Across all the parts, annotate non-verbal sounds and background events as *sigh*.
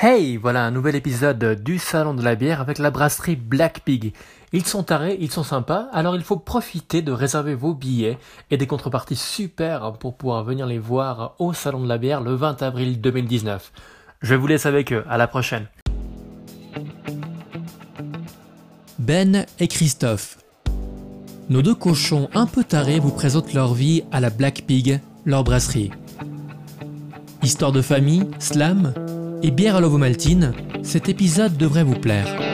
Hey, voilà un nouvel épisode du Salon de la bière avec la brasserie Black Pig. Ils sont tarés, ils sont sympas, alors il faut profiter de réserver vos billets et des contreparties super pour pouvoir venir les voir au Salon de la bière le 20 avril 2019. Je vous laisse avec eux, à la prochaine. Ben et Christophe. Nos deux cochons un peu tarés vous présentent leur vie à la Black Pig, leur brasserie. Histoire de famille, slam, et bière à l'ovomaltine, cet épisode devrait vous plaire.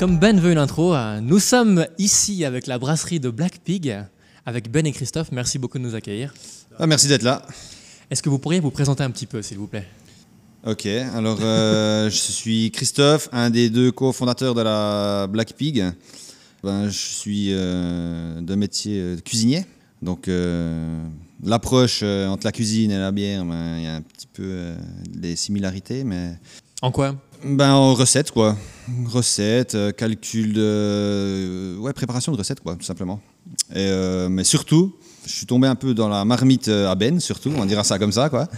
Comme Ben veut une intro, euh, nous sommes ici avec la brasserie de Black Pig, avec Ben et Christophe. Merci beaucoup de nous accueillir. Ah, merci d'être là. Est-ce que vous pourriez vous présenter un petit peu, s'il vous plaît? Ok, alors euh, *laughs* je suis Christophe, un des deux cofondateurs de la Black Pig. Ben, je suis euh, de métier cuisinier. Donc euh, l'approche entre la cuisine et la bière, ben, il y a un petit peu des similarités, mais En quoi? Ben, en recette quoi. Recette, euh, calcul de... Ouais, préparation de recette quoi, tout simplement. Et, euh, mais surtout, je suis tombé un peu dans la marmite euh, à Ben, surtout, on dira ça comme ça quoi.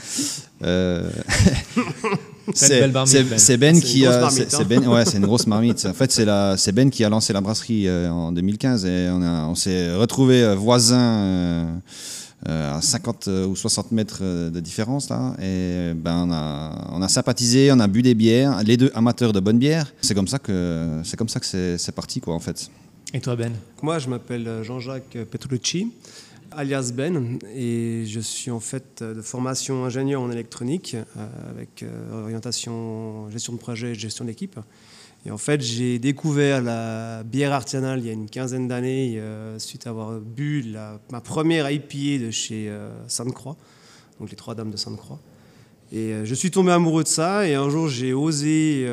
Euh, *laughs* C'est une belle marmite, c'est- Ben. Ben qui une grosse a... marmite, c'est- hein. Ben, ouais, *laughs* c'est une grosse marmite. En fait, c'est la- c'est Ben qui a lancé la brasserie euh, en 2015 et on, a- on s'est retrouvé voisins euh, euh, à 50 ou 60 mètres euh, de différence là. Et ben on a, on a sympathisé on a bu des bières les deux amateurs de bonne bière c'est comme ça que c'est comme ça que c'est c'est parti quoi en fait. Et toi, Ben? Moi, je m'appelle Jean-Jacques Petrucci, alias Ben, et je suis en fait de formation ingénieur en électronique euh, avec euh, orientation gestion de projet et gestion d'équipe. Et en fait, j'ai découvert la bière artisanale il y a une quinzaine d'années, euh, suite à avoir bu ma première IPA de chez euh, Sainte-Croix, donc les Trois Dames de Sainte-Croix. Et euh, je suis tombé amoureux de ça et un jour j'ai osé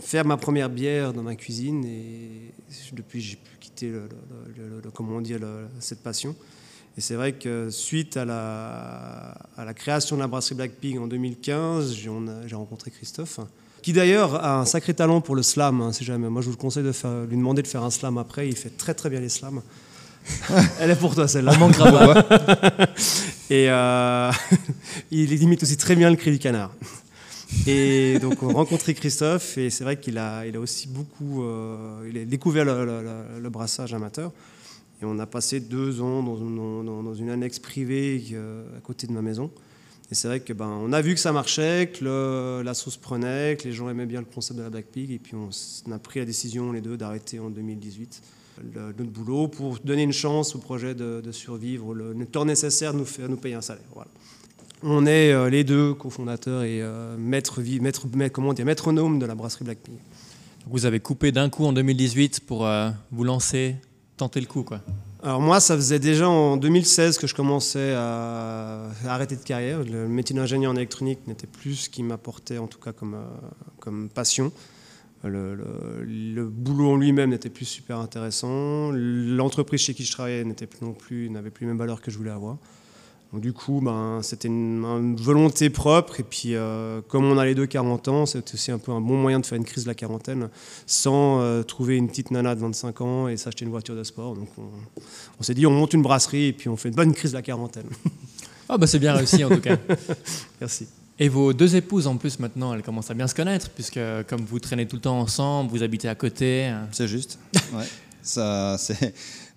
faire ma première bière dans ma cuisine et depuis j'ai pu quitter comment dire, le- cette passion. Et c'est vrai que suite à la, à la création de la brasserie Black Pig en 2015, j'ai rencontré Christophe, qui d'ailleurs a un sacré talent pour le slam, hein, si jamais. Moi je vous le conseille de faire- lui demander de faire un slam après, il fait très très bien les slams. *laughs* Elle est pour toi celle-là. On manquera pas. *laughs* Et euh, *laughs* il imite aussi très bien le cri du canard. Et donc on a rencontré Christophe et c'est vrai qu'il a, il a aussi beaucoup euh, il a découvert le, le- le- le brassage amateur. Et on a passé deux ans dans une, annexe privée euh, à côté de ma maison. Et c'est vrai que ben, on a vu que ça marchait, que la sauce prenait, que les gens aimaient bien le concept de la Black Pig. Et puis on, a pris la décision les deux d'arrêter en 2018 le- notre boulot pour donner une chance au projet de, survivre, le, temps nécessaire de nous, faire, payer un salaire. Voilà. On est euh, les deux cofondateurs et euh, maître, vi- maître, maître- comment dire, métronome de la brasserie Black Pig. Vous avez coupé d'un coup en 2018 pour euh, vous lancer, tenter le coup, quoi. Alors moi, ça faisait déjà en 2016 que je commençais à, arrêter de carrière. Le métier d'ingénieur en électronique n'était plus ce qui m'apportait, en tout cas comme, euh, passion. Le boulot en lui-même n'était plus super intéressant. L'entreprise chez qui je travaillais n'était plus non plus, n'avait plus les mêmes valeurs que je voulais avoir. Donc du coup, ben, c'était une, une volonté propre. Et puis, euh, comme on a les deux 40 ans, c'est aussi un peu un bon moyen de faire une crise de la quarantaine sans euh, trouver une petite nana de 25 ans et s'acheter une voiture de sport. Donc on, on s'est dit, on monte une brasserie et puis on fait une bonne crise de la quarantaine. *laughs* Ah bah c'est bien réussi en tout cas. *laughs* Merci. Et vos deux épouses en plus maintenant, elles commencent à bien se connaître puisque comme vous traînez tout le temps ensemble, vous habitez à côté. euh, c'est juste *laughs* ouais.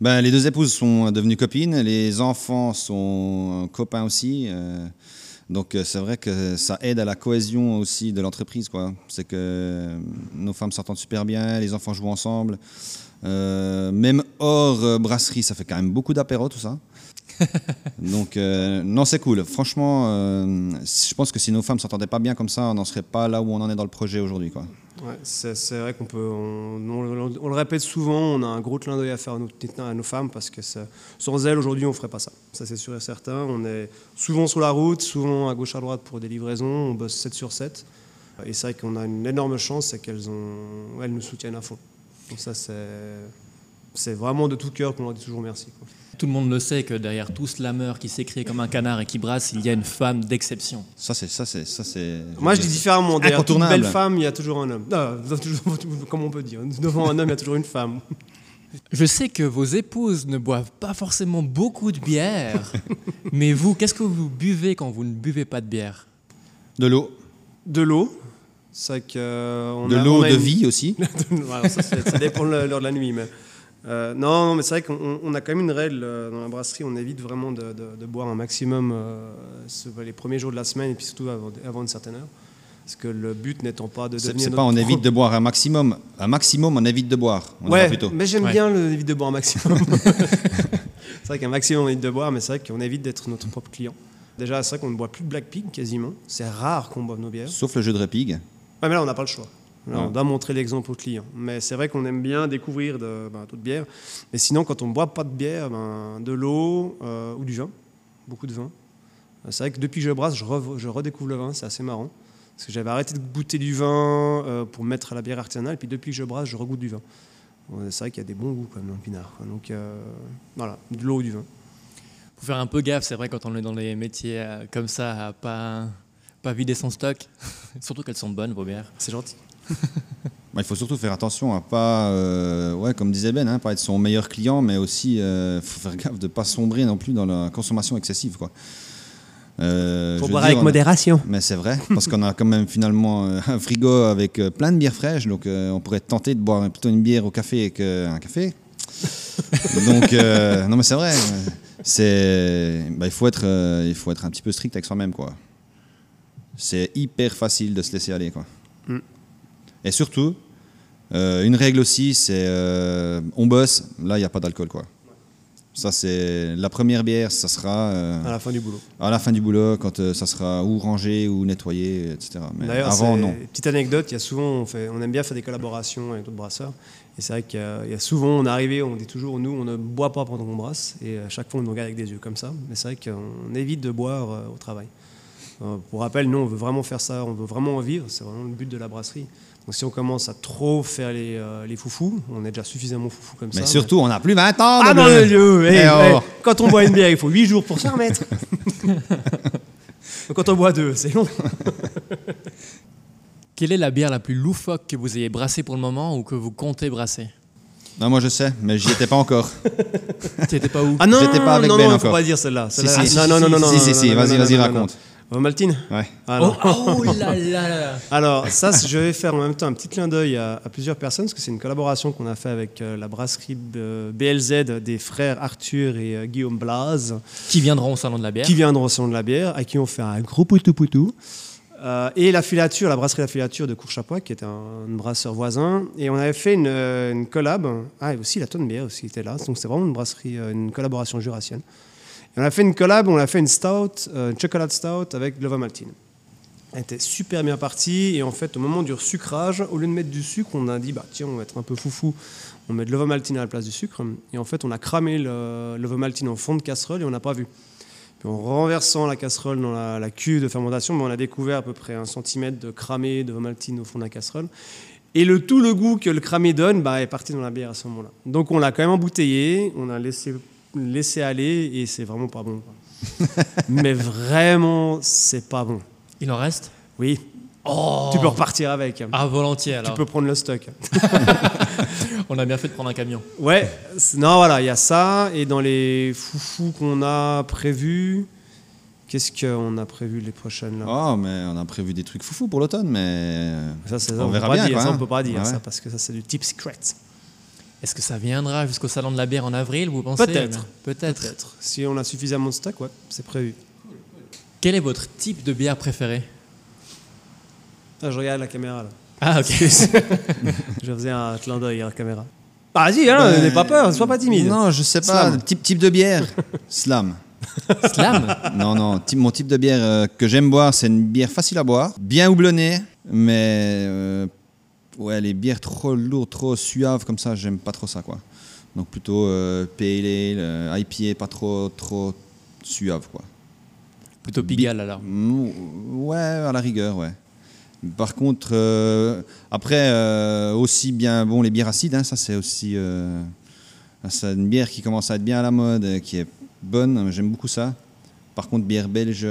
Ben les deux épouses sont devenues copines les enfants sont copains aussi euh, donc euh, c'est vrai que ça aide à la cohésion aussi de l'entreprise c'est que nos femmes s'entendent super bien les enfants jouent ensemble Euh, même hors euh, brasserie ça fait quand même beaucoup d'apéros tout ça *laughs* donc euh, non c'est cool franchement euh, je pense que si nos femmes s'entendaient pas bien comme ça on n'en serait pas là où on en est dans le projet aujourd'hui quoi Ouais, c'est vrai qu'on peut, on, le répète souvent, on a un gros clin d'œil à faire à nos, femmes parce que sans elles aujourd'hui on ferait pas ça. Ça c'est sûr et certain. On est souvent sur la route, souvent à gauche à droite pour des livraisons, on bosse 7 sur 7. Et c'est vrai qu'on a une énorme chance, c'est qu'elles nous soutiennent à fond. Donc ça c'est c'est vraiment de tout cœur qu'on leur dit toujours merci. quoi. Tout le monde le sait que derrière tout slammer qui s'écrit comme un canard et qui brasse, il y a une femme d'exception. Ça, c'est. Ça, c'est, ça, c'est Moi, je dis différemment. Derrière toute Incontournable. belle femme, il y a toujours un homme. *laughs* Toujours- comme on peut dire. Devant un homme, il y a toujours une femme. Je sais que vos épouses ne boivent pas forcément beaucoup de bière, mais vous, qu'est-ce que vous buvez quand vous ne buvez pas de bière? De l'eau. De l'eau. Que, euh, on De a- l'eau on a de une- vie aussi. *laughs* Ça, ça dépend de l'heure de la nuit. Mais, euh, non, non, mais c'est vrai qu'on on a quand même une règle euh, dans la brasserie. On évite vraiment de, de- de boire un maximum euh, les premiers jours de la semaine et puis surtout avant, avant une certaine heure. Parce que le but n'étant pas de C'est, devenir. c'est pas on évite de boire un maximum. Un maximum, on évite de boire. On Ouais, plutôt. mais j'aime Ouais. bien le évite de boire un maximum. *laughs* c'est vrai qu'un maximum on évite de boire, mais c'est vrai qu'on évite d'être notre propre client. Déjà, c'est vrai qu'on ne boit plus de Black Pig quasiment. C'est rare qu'on boive nos bières. Sauf le jeu de répig. Ouais, mais là, on n'a pas le choix. Là. On doit montrer l'exemple au client. Mais c'est vrai qu'on aime bien découvrir de, ben, d'autres bières. Mais sinon, quand on ne boit pas de bière, ben, de l'eau euh, ou du vin, beaucoup de vin. Euh, C'est vrai que depuis que je brasse, je, re- je redécouvre le vin, c'est assez marrant. Parce que j'avais arrêté de goûter du vin euh, pour mettre à la bière artisanale, puis depuis que je brasse, je regoute du vin. C'est vrai qu'il y a des bons goûts quand même dans le pinard. quoi. Donc euh, voilà, de l'eau ou du vin. Faut faire un peu gaffe, c'est vrai, quand on est dans les métiers comme ça, à pas, pas vider son stock. *laughs* Surtout qu'elles sont bonnes, vos bières. C'est gentil. *laughs* Bah, il faut surtout faire attention à pas, euh, ouais, comme disait Ben, hein, pas être son meilleur client, mais aussi il faut faire gaffe de ne pas sombrer non plus dans la consommation excessive. Quoi. Euh, je veux dire, on a- modération. Mais c'est vrai, parce qu'on a quand même finalement euh, un frigo avec euh, plein de bières fraîches, donc euh, on pourrait tenter de boire plutôt une bière au café qu'un café. *laughs* donc, euh, non mais c'est vrai, euh, c'est, bah, il, faut être, euh, il faut être un petit peu strict avec soi-même. quoi. C'est hyper facile de se laisser aller. Quoi. Mm. Et surtout, euh, une règle aussi, c'est euh, on bosse, là il n'y a pas d'alcool. quoi. Ça c'est la première bière, ça sera euh, À la fin du boulot. à la fin du boulot, quand euh, ça sera ou rangé ou nettoyé, etc. Mais avant, non. Petite anecdote, il y a souvent, on, fait, on aime bien faire des collaborations avec d'autres brasseurs. Et c'est vrai qu'il y a, il y a souvent, on est arrivé, on dit toujours, nous, on ne boit pas pendant qu'on brasse. Et à chaque fois, on nous regarde avec des yeux comme ça. Mais c'est vrai qu'on évite de boire euh, au travail. Euh, pour rappel, nous, on veut vraiment faire ça, on veut vraiment en vivre. C'est vraiment le but de la brasserie. Donc si on commence à trop faire les, euh, les foufous, on est déjà suffisamment foufou comme ça. Mais surtout, on n'a plus 20 ans. Ah non, Eh eh, oh. Quand on boit une bière, il faut 8 jours pour se remettre. *laughs* Quand on boit deux, c'est long. *laughs* Quelle est la bière la plus loufoque que vous ayez brassée pour le moment ou que vous comptez brasser? Non, moi je sais, mais j'y étais pas encore. *laughs* T'étais pas où? Ah non, J'étais pas avec non, Ben non, il faut encore. pas dire celle-là. Si, Celle-là- si, non, si, non, non, non, non, si, si, si, vas-y, vas-y, non, non, raconte. Maltine Ouais. Ah, Oh, non. oh là là là Alors, ça, je vais faire en même temps un petit clin d'œil à, à plusieurs personnes, parce que c'est une collaboration qu'on a fait avec euh, la brasserie euh, BLZ des frères Arthur et euh, Guillaume Blaz, Qui viendront au salon de la bière qui viendront au salon de la bière, à qui on fait un gros poutou-poutou. Euh, et la filature, la brasserie La Filature de Courchapois, qui est un, un brasseur voisin. Et on avait fait une, euh, une collab. Ah, et aussi la tonne bière aussi était là. Donc c'est vraiment une brasserie, euh, une collaboration jurassienne. On a fait une collab, on a fait une stout, euh, une chocolate stout avec Lova Maltine. Elle était super bien partie. Et en fait, au moment du sucrage, au lieu de mettre du sucre, on a dit, bah tiens, on va être un peu foufou. On met de l'ovomaltine à la place du sucre. Et en fait, on a cramé le- l'ovomaltine en fond de casserole et on n'a pas vu. Puis en renversant la casserole dans la, la cuve de fermentation, ben, on a découvert à peu près un centimètre de cramé de maltine au fond de la casserole. Et le, tout le goût que le cramé donne bah, est parti dans la bière à ce moment-là. Donc on l'a quand même embouteillé, on a laissé, laissé aller et c'est vraiment pas bon. *laughs* Mais vraiment, c'est pas bon. Il en reste? Oui, Oh tu peux repartir avec. Ah, volontiers tu alors. peux prendre le stock. *laughs* On a bien fait de prendre un camion. Ouais, non, voilà, il y a ça. Et dans les foufous qu'on a prévus, qu'est-ce qu'on a prévu les prochaines là? Oh, mais on a prévu des trucs foufous pour l'automne, mais. Ça, c'est ça, On on, verra peut pas bien, dire, quoi, ça, on peut pas dire Ouais, ça parce que ça c'est du tip secret. Est-ce que ça viendra jusqu'au salon de la bière en avril, vous pensez? Peut-être. Peut-être. Peut-être. Si on a suffisamment de stock, ouais, c'est prévu. Quel est votre type de bière préférée? Ah, je regarde la caméra là. Ah, ok. *laughs* je faisais un clin d'œil à la caméra. Ah, vas-y, hein, n'aie pas peur, sois pas timide. Non, je sais pas. Slam. Type, type de bière Slam. *laughs* Slam? Non, non. type- mon type de bière euh, que j'aime boire, c'est une bière facile à boire, bien houblonnée, mais. euh, ouais, les bières trop lourdes, trop suaves comme ça, j'aime pas trop ça, quoi. Donc plutôt euh, pale ale, euh, IPA, pas trop, trop suave, quoi. Plutôt Pigalle alors. Ouais, à la rigueur, ouais. Par contre, euh, après, euh, aussi bien bon les bières acides, hein, ça c'est aussi. euh, C'est une bière qui commence à être bien à la mode, qui est bonne. J'aime beaucoup ça. Par contre, bière belge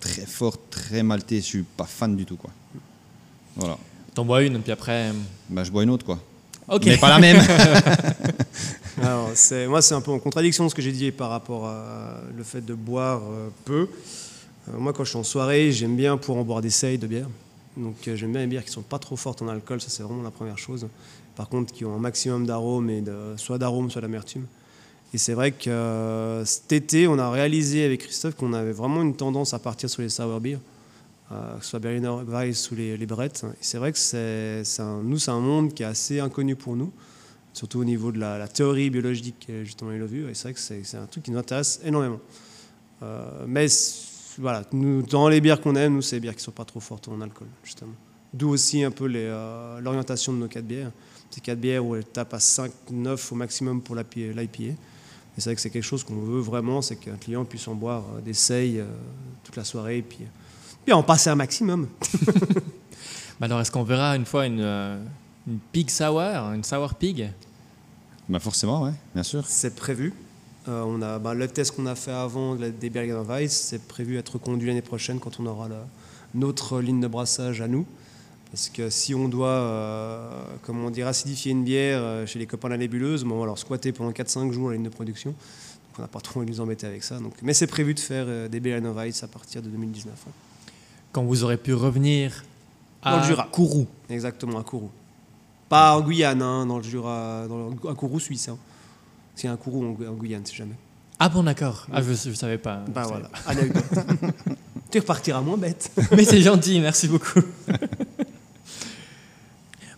très forte, très maltée, je suis pas fan du tout, quoi. Voilà. T'en bois une, puis après. Bah, je bois une autre, quoi. Ok. Mais pas la même. *laughs* Alors, c'est- moi, c'est un peu en contradiction ce que j'ai dit par rapport à le fait de boire euh, peu. Euh, moi, quand je suis en soirée, j'aime bien pouvoir en boire des seilles de bière. Donc, euh, j'aime bien les bières qui sont pas trop fortes en alcool, ça c'est vraiment la première chose. Par contre, qui ont un maximum d'arômes, et de, soit d'arômes, soit d'amertume. Et c'est vrai que euh, cet été, on a réalisé avec Christophe qu'on avait vraiment une tendance à partir sur les sour beers, euh, que ce soit Berliner Weiss ou les, les Brett. Et c'est vrai que nous, c'est un monde qui est assez inconnu pour nous surtout au niveau de la, théorie biologique, euh, justement, il l'a vu. Et c'est vrai que c'est, un truc qui nous intéresse énormément. Euh, mais voilà, nous, dans les bières qu'on aime, nous, c'est les bières qui ne sont pas trop fortes en alcool, justement. D'où aussi un peu euh, l'orientation de nos quatre bières. C'est quatre bières où elles tapent à 5, 9 au maximum pour l'IPA. Et c'est vrai que c'est quelque chose qu'on veut vraiment, c'est qu'un client puisse en boire euh, des seilles euh, toute la soirée, puis, puis en passer un maximum. *laughs* Alors, est-ce qu'on verra une fois une, euh, une pig sour, une sour pig? Bah, forcément, ouais, bien sûr. C'est prévu. Euh, on a, bah, le test qu'on a fait avant des Bergen Weiss, c'est prévu être conduit l'année prochaine quand on aura la- notre ligne de brassage à nous. Parce que si on doit, euh, comment on dit, acidifier une bière euh, chez les copains de la nébuleuse, bon, on va leur squatter pendant 4-5 jours la ligne de production. Donc on n'a pas trop envie de nous embêter avec ça. Donc, mais c'est prévu de faire euh, des Bergen Weiss à partir de 2019. hein. Quand vous aurez pu revenir à Dans le Jura. Kourou. Exactement, à Kourou. Pas en Guyane, hein, dans le Jura, dans le- à Kourou suisse. Hein. C'est un Kourou en, Gu- en Guyane, si jamais. Ah bon, d'accord. Ah, je ne savais pas. Bah savais voilà, anecdote. *laughs* tu repartiras moins bête. *laughs* Mais c'est gentil, merci beaucoup. *laughs*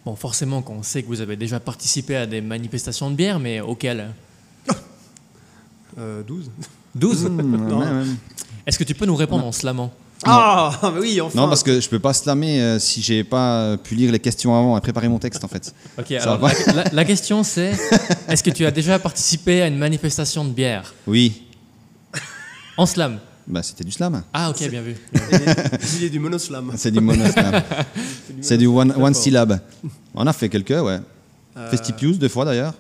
bon, forcément qu'on sait que vous avez déjà participé à des manifestations de bière, mais auxquelles? Euh, 12. 12 Mmh. Est-ce que tu peux nous répondre en slamant? Ah, mais oui, enfin. Non, parce que je peux pas slammer euh, si j'ai pas pu lire les questions avant et préparer mon texte, en fait. *laughs* Ok, Ça alors va la, la- la question c'est *laughs* est-ce que tu as déjà participé à une manifestation de bière? Oui, En slam? Bah, c'était du slam. Ah, ok, bien vu. Il est du monoslam. *laughs* C'est du monoslam. C'est du one, one syllab. On a fait quelques, ouais. Euh, Festipius, deux fois d'ailleurs.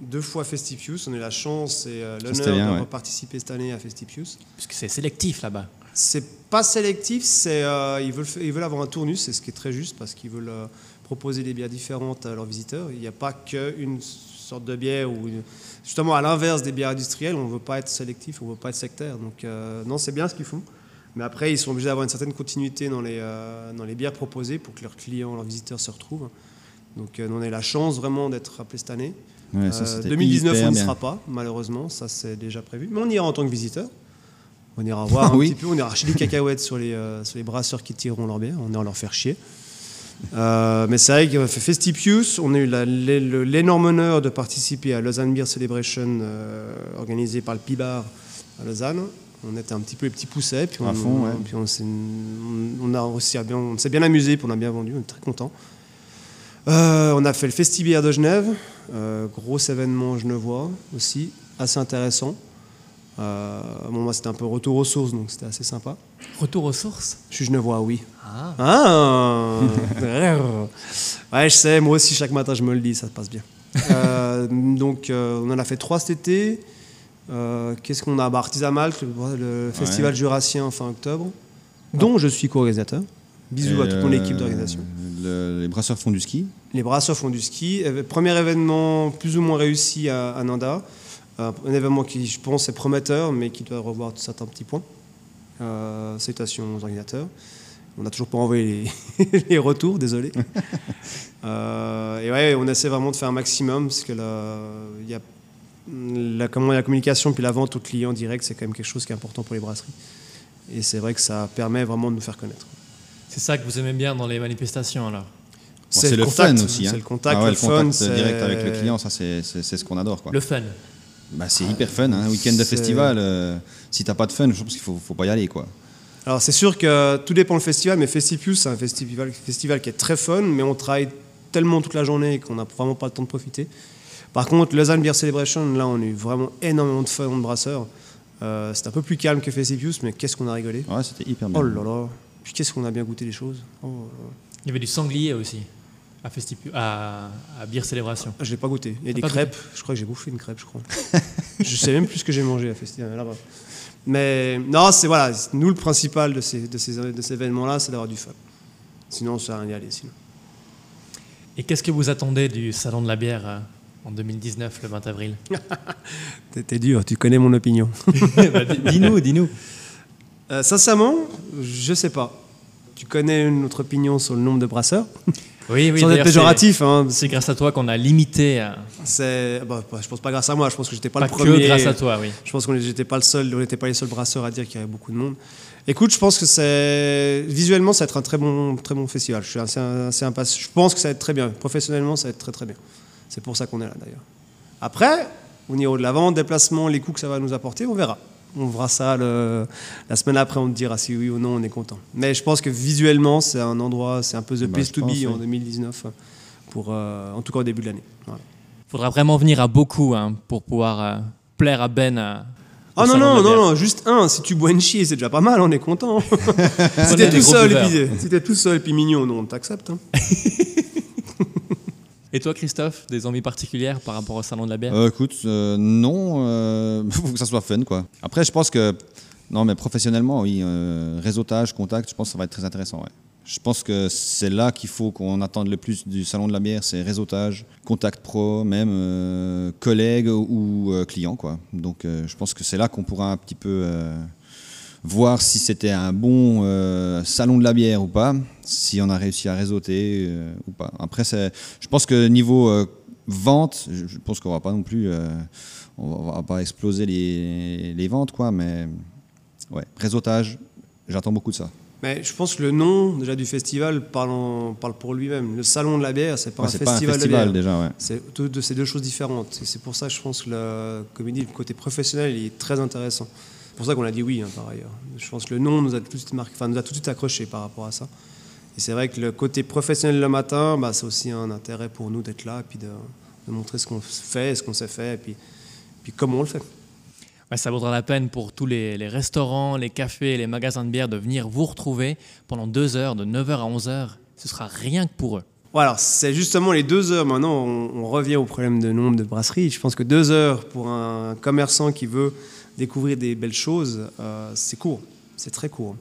Deux fois Festipius. On a eu la chance et euh, l'honneur de ouais. participer cette année à Festipius. Parce que c'est sélectif là-bas. C'est pas sélectif, c'est euh, ils, veulent, fa- ils veulent avoir un tournus, c'est ce qui est très juste parce qu'ils veulent euh, proposer des bières différentes à leurs visiteurs. Il n'y a pas qu'une sorte de bière ou une- justement à l'inverse des bières industrielles, on ne veut pas être sélectif, on ne veut pas être sectaire. Donc euh, non, c'est bien ce qu'ils font. Mais après, ils sont obligés d'avoir une certaine continuité dans les, dans les bières proposées pour que leurs clients, leurs visiteurs se retrouvent. Donc on a la chance vraiment d'être appelés cette année. Ouais, ça, Euh, c'était 2019, hyper on n'y bien. sera pas, malheureusement, ça c'est déjà prévu. Mais on ira en tant que visiteur. On ira voir *laughs* un Oui. petit peu, on ira acheter des cacahuètes sur les, euh, sur les brasseurs qui tireront leur bière, on ira leur faire chier. Euh, mais c'est vrai qu'on a fait Festipius, on a eu l'énorme honneur de participer à Lausanne Beer Celebration euh, organisée par le PIBAR à Lausanne. On était un petit peu les petits poussets, puis on, fond, ouais. puis on s'est on a aussi bien, on s'est bien amusé, puis on a bien vendu, on est très contents. Euh, on a fait le Festibière de Genève, gros événement genevois aussi, assez intéressant. Euh, bon, moi, c'était un peu retour aux sources, donc c'était assez sympa. Retour aux sources? Je suis genevois, oui. Ah. Ah *laughs* Ouais, je sais, moi aussi, chaque matin, je me le dis, ça se passe bien. *laughs* Euh, donc, euh, on en a fait trois cet été. Euh, Qu'est-ce qu'on a? Bah, Artisan Malte, le, le festival jurassien fin octobre, dont je suis co-organisateur. Bisous à toute mon équipe d'organisation. le- les brasseurs font du ski? Les brasseurs font du ski. Premier événement plus ou moins réussi à, à Nanda. Un événement qui, je pense, est prometteur, mais qui doit revoir certains petits points. Euh, salutations aux organisateurs. On n'a toujours pas envoyé les, *laughs* les retours, désolé. *laughs* Euh, et ouais, on essaie vraiment de faire un maximum, parce que la, il y a, la, comment, la communication puis la vente au client direct, c'est quand même quelque chose qui est important pour les brasseries. Et c'est vrai que ça permet vraiment de nous faire connaître. C'est ça que vous aimez bien dans les manifestations alors? C'est le, contact, fun aussi. hein. C'est le contact, Ah ouais, le, fun, contact direct avec le client, ça c'est ce qu'on adore. Quoi. Le fun. Bah, c'est hyper fun, hein. un week-end de festival. euh, si t'as pas de fun, je pense qu'il faut, faut pas y aller. Quoi. Alors c'est sûr que tout dépend le festival, mais Festipius c'est un festival, festival qui est très fun, mais on travaille tellement toute la journée qu'on n'a vraiment pas le temps de profiter. Par contre, Lausanne Beer Celebration, là on a eu vraiment énormément de fun de brasseurs. Euh, c'est un peu plus calme que Festipius, mais qu'est-ce qu'on a rigolé. Ouais, c'était hyper bien. Oh là là, puis qu'est-ce qu'on a bien goûté les choses. Oh là là. Il y avait du sanglier aussi. À, festipu- à, à Bière Célébration. Je l'ai pas goûté. Il y a des crêpes. Je crois que j'ai bouffé une crêpe, je crois. *laughs* je sais même plus ce que j'ai mangé à festival là-bas. Mais non, c'est voilà. Nous, le principal de ces, de ces, de ces événements-là, c'est d'avoir du fun. Sinon, ça sert à rien d'y aller. Sinon. Et qu'est-ce que vous attendez du Salon de la bière euh, en 2019, le 20 avril? *laughs* T'es- dur, tu connais mon opinion. *laughs* Bah, di- Dis-nous, dis-nous. Euh, sincèrement, je sais pas. Tu connais notre opinion sur le nombre de brasseurs? Oui, oui, Sans être péjoratif, hein, c'est- grâce à toi qu'on a limité, euh, c'est. bah, bah, je pense pas grâce à moi. Je pense que j'étais pas, pas le premier. que grâce à toi, oui. Je pense qu'on n'était pas le seul, on n'était pas les seuls brasseurs à dire qu'il y avait beaucoup de monde. Écoute, je pense que c'est visuellement ça va être un très bon, très bon festival. Je suis assez, assez impatient. Je pense que ça va être très bien. Professionnellement, ça va être très très bien. C'est pour ça qu'on est là d'ailleurs. Après, au niveau de la vente, déplacement, les coûts que ça va nous apporter, on verra. On verra ça le- la semaine après, on te dira si oui ou non on est content. Mais je pense que visuellement, c'est un endroit, c'est un peu the Bah, place to pense, be en oui. 2019, pour, euh, en tout cas au début de l'année. Voilà. Faudra vraiment venir à beaucoup hein, pour pouvoir euh, plaire à Ben. euh, Ah non, non, non, non, juste un. Si tu bois une chie, c'est déjà pas mal, on est content. *laughs* si t'es tout seul, et puis, si tout seul et puis mignon, non, on t'accepte. hein. *laughs* Et toi, Christophe, des envies particulières par rapport au Salon de la bière Euh, écoute, euh, non, euh, *laughs* faut que ça soit fun, quoi. Après, je pense que, non, mais professionnellement, oui, euh, réseautage, contact, je pense que ça va être très intéressant, ouais. Je pense que c'est là qu'il faut qu'on attende le plus du salon de la bière, c'est réseautage, contact pro, même euh, collègues ou clients, quoi. Donc, je pense que c'est là qu'on pourra un petit peu voir si c'était un bon euh, salon de la bière ou pas, si on a réussi à réseauter euh, ou pas. Après, je pense que niveau euh, vente, je, pense qu'on va pas non plus, euh, on, va, on va pas exploser les, les ventes, quoi, mais ouais, réseautage, j'attends beaucoup de ça. Mais je pense que le nom déjà du festival parle, en- parle pour lui-même. Le salon de la bière, c'est pas Ouais, un c'est pas un festival, festival de bière. déjà, ouais. C'est deux, choses différentes. C'est pour ça que je pense que il dit, le côté professionnel il est très intéressant. C'est pour ça qu'on a dit oui, hein, par ailleurs. Je pense que le nom nous a tout de suite marqué, enfin, nous a tout de suite accroché par rapport à ça. Et c'est vrai que le côté professionnel le matin, bah, c'est aussi un intérêt pour nous d'être là et puis de, de montrer ce qu'on fait, ce qu'on sait faire, et puis, puis comment on le fait. Ouais, ça vaudra la peine pour tous les, les restaurants, les cafés, les magasins de bière de venir vous retrouver pendant deux heures, de 9h à 11h. Ce sera rien que pour eux. Voilà, c'est justement les deux heures. Maintenant, on, on revient au problème de nombre de brasseries. Je pense que deux heures pour un commerçant qui veut découvrir des belles choses, euh, c'est court. C'est très court.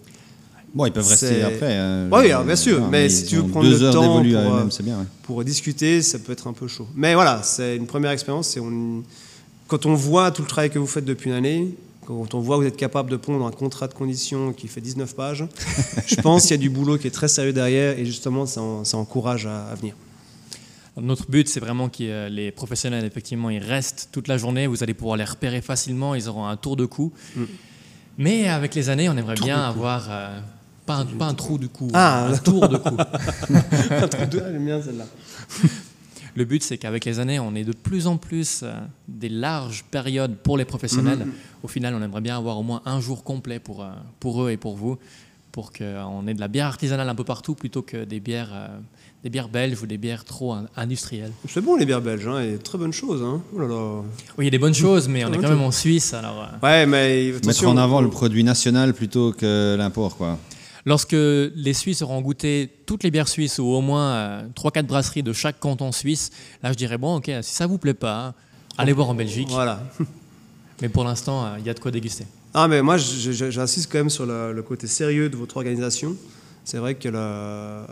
Bon, ils peuvent rester après. hein, Oui, bien sûr, mais si tu veux prendre le temps pour, euh, bien. ouais. Pour discuter, ça peut être un peu chaud. Mais voilà, c'est une première expérience. on- Quand on voit tout le travail que vous faites depuis une année, quand on voit que vous êtes capable de pondre un contrat de conditions qui fait 19 pages, *laughs* je pense qu'il y a du boulot qui est très sérieux derrière et justement, ça, en- ça encourage à- à venir. Notre but, c'est vraiment que euh, les professionnels, effectivement, ils restent toute la journée. Vous allez pouvoir les repérer facilement. Ils auront un tour de cou. Mm. Mais avec les années, on aimerait Tour bien avoir euh, pas, un, pas un trou de cou, Ah. un tour de cou. *laughs* J'aime bien celle-là. *laughs* Le but, c'est qu'avec les années, on ait de plus en plus euh, des larges périodes pour les professionnels. Mhm. Au final, on aimerait bien avoir au moins un jour complet pour, pour eux et pour vous, pour qu'on ait de la bière artisanale un peu partout plutôt que des bières, des bières belges ou des bières trop in- industrielles. C'est bon les bières belges, hein, et très bonnes choses. Hein. Oh là là. Oui, il y a des bonnes choses, mais on est quand même en Suisse, alors... euh, Ouais, mais Mettre en avant le produit national plutôt que l'import, quoi. Lorsque les Suisses auront goûté toutes les bières suisses ou au moins 3-4 brasseries de chaque canton suisse, là je dirais bon ok, si ça vous plaît pas, hein, allez voir en Belgique. Voilà. *laughs* Mais pour l'instant, euh, il y a de quoi déguster. Ah, mais moi, j'insiste quand même sur le, le côté sérieux de votre organisation. C'est vrai que le-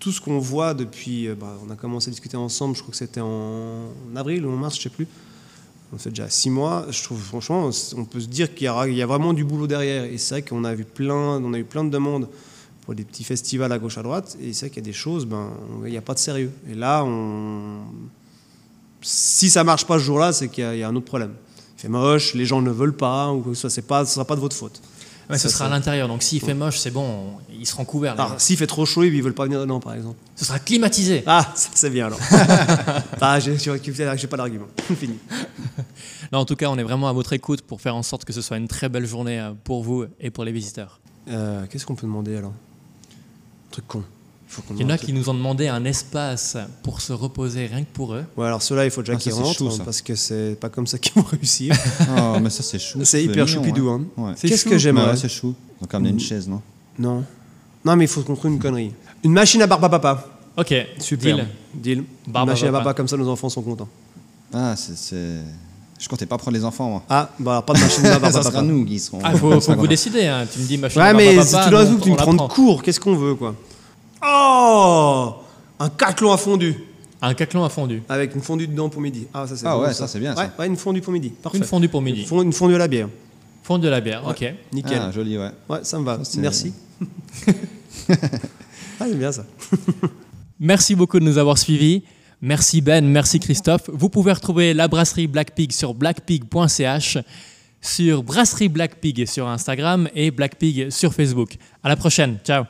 tout ce qu'on voit depuis. euh, bah, on a commencé à discuter ensemble, je crois que c'était en avril ou en mars, je sais plus. On fait déjà six mois. Je trouve, franchement, on peut se dire qu'il y, a vraiment du boulot derrière. Et c'est vrai qu'on a, a eu plein de demandes pour des petits festivals à gauche, à droite. Et c'est vrai qu'il y a des choses, ben, il n'y a pas de sérieux. Et là, si ça marche pas ce jour-là, c'est qu'il y, a- un autre problème. Il fait moche, les gens ne veulent pas, ou que ce soit, pas, ce sera pas de votre faute. Ouais, ce Ça, sera à l'intérieur, donc s'il fait moche, c'est bon, on- ils seront couverts. Alors, gens. s'il fait trop chaud, ils veulent pas venir dedans, par exemple. Ce sera climatisé. Ah, c'est bien alors. *laughs* ah, j'ai pas d'argument. *laughs* Fini. Non, en tout cas, on est vraiment à votre écoute pour faire en sorte que ce soit une très belle journée euh, pour vous et pour les visiteurs. Euh, Qu'est-ce qu'on peut demander alors? Un truc con. Il y en a qui nous ont demandé un espace pour se reposer rien que pour eux. Ouais, alors ceux-là, il faut déjà Ah, qu'ils rentrent, chaud, hein, parce que c'est pas comme ça qu'ils vont *laughs* réussir. *laughs* Oh, mais ça, c'est chou. c'est hyper choupidou. Hein. ouais. Ouais. Qu'est-ce chou. que j'aimerais ouais, c'est chou. Donc, amener une chaise, non? Non. Non, mais il faut qu'on trouve une connerie. Une machine à barbe à papa. Ok, Super. deal. Deal. Barbe à Machine à papa. papa, comme ça, nos enfants sont contents. Ah, c'est-. Je comptais pas prendre les enfants, moi. Ah, bah alors pas de machine à barbe à ça sera papa. nous qui serons. Ah, faut, serons vous décider. hein. Tu me dis machine Ouais, à mais papa, si tout d'un nous, coup, tu on me prends de cours, qu'est-ce qu'on veut, quoi? Oh Un caclon à fondu. Un caclon à fondu. Avec une fondue dedans pour midi. Ah, ça c'est Ah bon, ouais, ça, c'est bien, ça. Ouais, ouais, une fondue pour midi. Parfait. Une fondue pour midi. Une fondue, une fondue à la bière. Fondue de la bière, ok. Nickel. Ah, joli, ouais. Ouais, ça me va. c'est- Merci. *laughs* ah, j'aime bien ça. *laughs* Merci beaucoup de nous avoir suivis. Merci Ben, merci Christophe. Vous pouvez retrouver la brasserie Black Pig sur blackpig.ch, sur brasserie Black Pig sur Instagram et Black Pig sur Facebook. À la prochaine. Ciao.